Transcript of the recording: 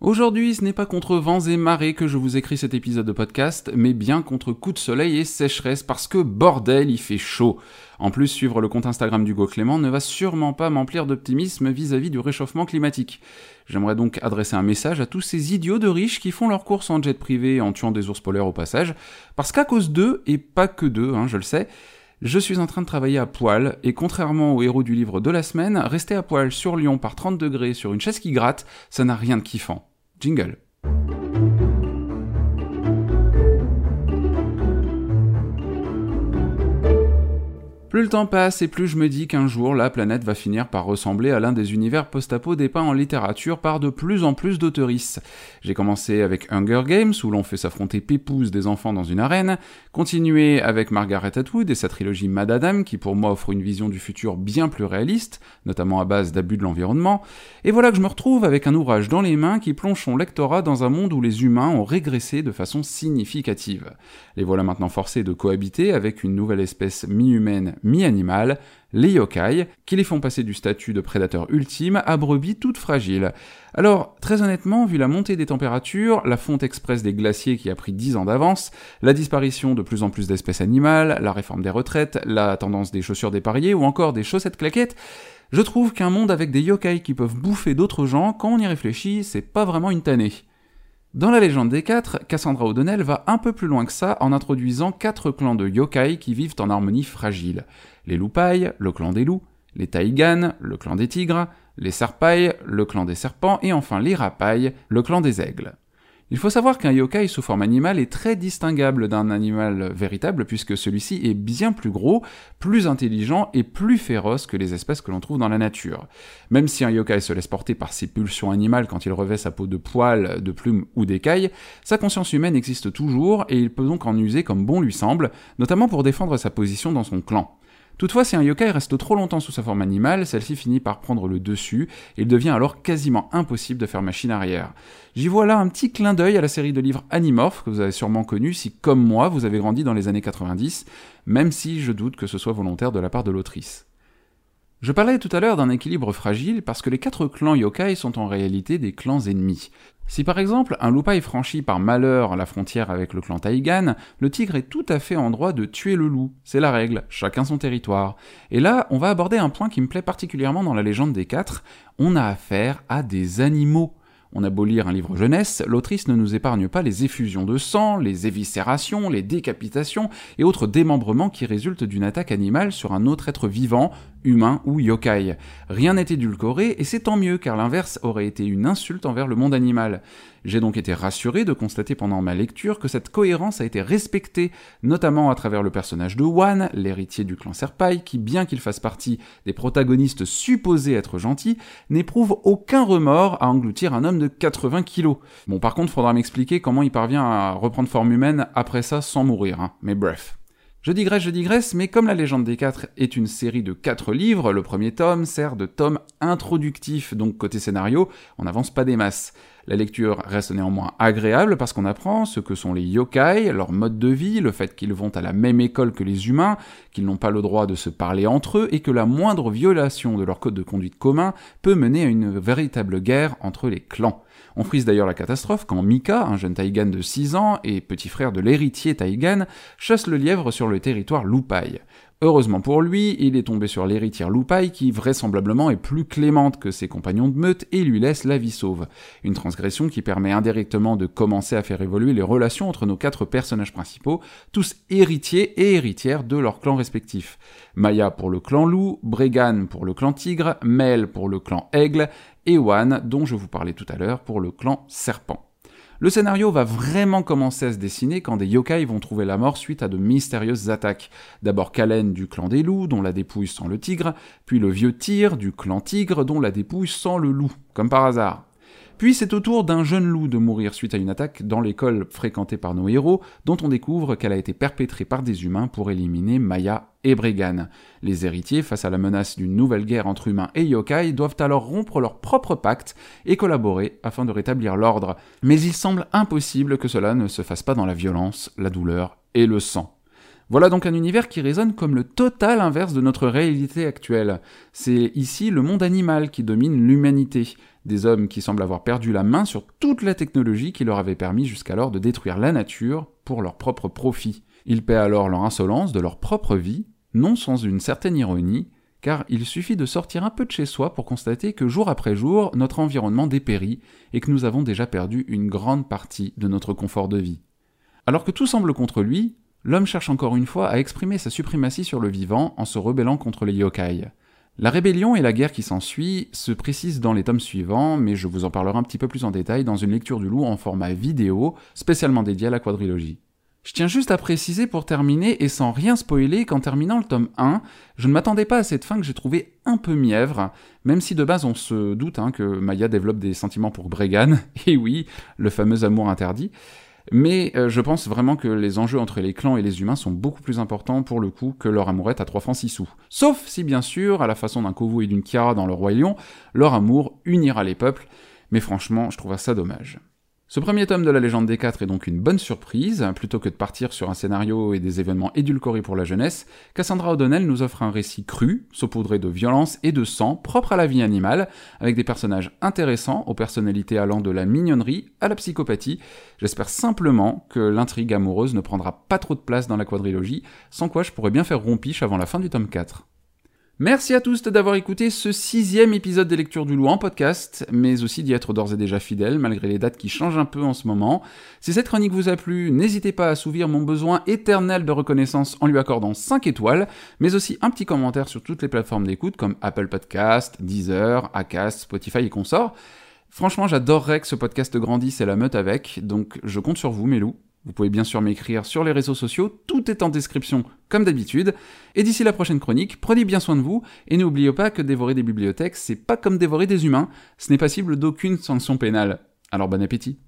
Aujourd'hui, ce n'est pas contre vents et marées que je vous écris cet épisode de podcast, mais bien contre coups de soleil et sécheresse parce que bordel, il fait chaud. En plus, suivre le compte Instagram d'Hugo Clément ne va sûrement pas m'emplir d'optimisme vis-à-vis du réchauffement climatique. J'aimerais donc adresser un message à tous ces idiots de riches qui font leurs courses en jet privé en tuant des ours polaires au passage, parce qu'à cause d'eux, et pas que d'eux, hein, je le sais, je suis en train de travailler à poil, et contrairement au héros du livre de la semaine, rester à poil sur Lyon par 30 degrés sur une chaise qui gratte, ça n'a rien de kiffant. Jingle. Plus le temps passe et plus je me dis qu'un jour la planète va finir par ressembler à l'un des univers post-apo dépeints en littérature par de plus en plus d'auteuristes. J'ai commencé avec Hunger Games où l'on fait s'affronter Pépouze des enfants dans une arène, continué avec Margaret Atwood et sa trilogie Mad Adam qui pour moi offre une vision du futur bien plus réaliste, notamment à base d'abus de l'environnement, et voilà que je me retrouve avec un ouvrage dans les mains qui plonge son lectorat dans un monde où les humains ont régressé de façon significative. Les voilà maintenant forcés de cohabiter avec une nouvelle espèce mi-humaine mi-animal, les yokai, qui les font passer du statut de prédateur ultime à brebis toutes fragiles. Alors, très honnêtement, vu la montée des températures, la fonte express des glaciers qui a pris 10 ans d'avance, la disparition de plus en plus d'espèces animales, la réforme des retraites, la tendance des chaussures dépareillées ou encore des chaussettes claquettes, je trouve qu'un monde avec des yokai qui peuvent bouffer d'autres gens, quand on y réfléchit, c'est pas vraiment une tannée. Dans la légende des quatre, Cassandra O'Donnell va un peu plus loin que ça en introduisant quatre clans de yokai qui vivent en harmonie fragile. Les Loupai, le clan des loups, les Taigan, le clan des tigres, les Sarpai, le clan des serpents, et enfin les Rapai, le clan des aigles. Il faut savoir qu'un yokai sous forme animale est très distinguable d'un animal véritable puisque celui-ci est bien plus gros, plus intelligent et plus féroce que les espèces que l'on trouve dans la nature. Même si un yokai se laisse porter par ses pulsions animales quand il revêt sa peau de poils, de plumes ou d'écailles, sa conscience humaine existe toujours et il peut donc en user comme bon lui semble, notamment pour défendre sa position dans son clan. Toutefois, si un yokai reste trop longtemps sous sa forme animale, celle-ci finit par prendre le dessus, et il devient alors quasiment impossible de faire machine arrière. J'y vois là un petit clin d'œil à la série de livres Animorph, que vous avez sûrement connu si, comme moi, vous avez grandi dans les années 90, même si je doute que ce soit volontaire de la part de l'autrice. Je parlais tout à l'heure d'un équilibre fragile parce que les quatre clans yokai sont en réalité des clans ennemis. Si par exemple un loupaï franchit par malheur la frontière avec le clan Taïgan, le tigre est tout à fait en droit de tuer le loup. C'est la règle, chacun son territoire. Et là, on va aborder un point qui me plaît particulièrement dans la légende des quatre, on a affaire à des animaux. On a beau lire un livre jeunesse, l'autrice ne nous épargne pas les effusions de sang, les éviscérations, les décapitations et autres démembrements qui résultent d'une attaque animale sur un autre être vivant, humain ou yokai. Rien n'est édulcoré et c'est tant mieux car l'inverse aurait été une insulte envers le monde animal. J'ai donc été rassuré de constater pendant ma lecture que cette cohérence a été respectée, notamment à travers le personnage de Wan, l'héritier du clan Serpai, qui, bien qu'il fasse partie des protagonistes supposés être gentils, n'éprouve aucun remords à engloutir un homme de 80 kilos. Bon, par contre, faudra m'expliquer comment il parvient à reprendre forme humaine après ça sans mourir, hein. mais bref. Je digresse, je digresse, mais comme la légende des quatre est une série de quatre livres, le premier tome sert de tome introductif, donc côté scénario, on n'avance pas des masses. La lecture reste néanmoins agréable parce qu'on apprend ce que sont les yokai, leur mode de vie, le fait qu'ils vont à la même école que les humains, qu'ils n'ont pas le droit de se parler entre eux et que la moindre violation de leur code de conduite commun peut mener à une véritable guerre entre les clans. On frise d'ailleurs la catastrophe quand Mika, un jeune Taïgan de 6 ans et petit frère de l'héritier Taïgan, chasse le lièvre sur le territoire Loupaï. Heureusement pour lui, il est tombé sur l'héritière Loupaï qui vraisemblablement est plus clémente que ses compagnons de meute et lui laisse la vie sauve. Une transgression qui permet indirectement de commencer à faire évoluer les relations entre nos quatre personnages principaux, tous héritiers et héritières de leurs clans respectifs. Maya pour le clan loup, Bregan pour le clan tigre, Mel pour le clan aigle, et Wan, dont je vous parlais tout à l'heure, pour le clan serpent. Le scénario va vraiment commencer à se dessiner quand des yokai vont trouver la mort suite à de mystérieuses attaques. D'abord Kalen du clan des loups, dont la dépouille sent le tigre, puis le vieux Tyr du clan tigre, dont la dépouille sent le loup, comme par hasard. Puis c'est au tour d'un jeune loup de mourir suite à une attaque dans l'école fréquentée par nos héros, dont on découvre qu'elle a été perpétrée par des humains pour éliminer Maya et Bregan. Les héritiers, face à la menace d'une nouvelle guerre entre humains et yokai, doivent alors rompre leur propre pacte et collaborer afin de rétablir l'ordre. Mais il semble impossible que cela ne se fasse pas dans la violence, la douleur et le sang. Voilà donc un univers qui résonne comme le total inverse de notre réalité actuelle. C'est ici le monde animal qui domine l'humanité. Hommes qui semblent avoir perdu la main sur toute la technologie qui leur avait permis jusqu'alors de détruire la nature pour leur propre profit. Ils paient alors leur insolence de leur propre vie, non sans une certaine ironie, car il suffit de sortir un peu de chez soi pour constater que jour après jour, notre environnement dépérit et que nous avons déjà perdu une grande partie de notre confort de vie. Alors que tout semble contre lui, l'homme cherche encore une fois à exprimer sa suprématie sur le vivant en se rebellant contre les yokai. La rébellion et la guerre qui s'ensuit se précisent dans les tomes suivants, mais je vous en parlerai un petit peu plus en détail dans une lecture du loup en format vidéo, spécialement dédiée à la quadrilogie. Je tiens juste à préciser pour terminer, et sans rien spoiler, qu'en terminant le tome 1, je ne m'attendais pas à cette fin que j'ai trouvée un peu mièvre, même si de base on se doute hein, que Maya développe des sentiments pour Bregan, et oui, le fameux amour interdit. Mais euh, je pense vraiment que les enjeux entre les clans et les humains sont beaucoup plus importants pour le coup que leur amourette à 3 francs 6 sous. Sauf si bien sûr, à la façon d'un Kovu et d'une Kiara dans le Roi Lion, leur amour unira les peuples, mais franchement, je trouve ça dommage. Ce premier tome de la légende des quatre est donc une bonne surprise, plutôt que de partir sur un scénario et des événements édulcorés pour la jeunesse, Cassandra O'Donnell nous offre un récit cru, saupoudré de violence et de sang, propre à la vie animale, avec des personnages intéressants, aux personnalités allant de la mignonnerie à la psychopathie. J'espère simplement que l'intrigue amoureuse ne prendra pas trop de place dans la quadrilogie, sans quoi je pourrais bien faire rompiche avant la fin du tome 4. Merci à tous d'avoir écouté ce sixième épisode des Lectures du Loup en podcast, mais aussi d'y être d'ores et déjà fidèle, malgré les dates qui changent un peu en ce moment. Si cette chronique vous a plu, n'hésitez pas à assouvir mon besoin éternel de reconnaissance en lui accordant 5 étoiles, mais aussi un petit commentaire sur toutes les plateformes d'écoute comme Apple Podcast, Deezer, Acast, Spotify et consorts. Franchement, j'adorerais que ce podcast grandisse et la meute avec, donc je compte sur vous, mes loups. Vous pouvez bien sûr m'écrire sur les réseaux sociaux, tout est en description comme d'habitude. Et d'ici la prochaine chronique, prenez bien soin de vous et n'oubliez pas que dévorer des bibliothèques, c'est pas comme dévorer des humains, ce n'est passible d'aucune sanction pénale. Alors bon appétit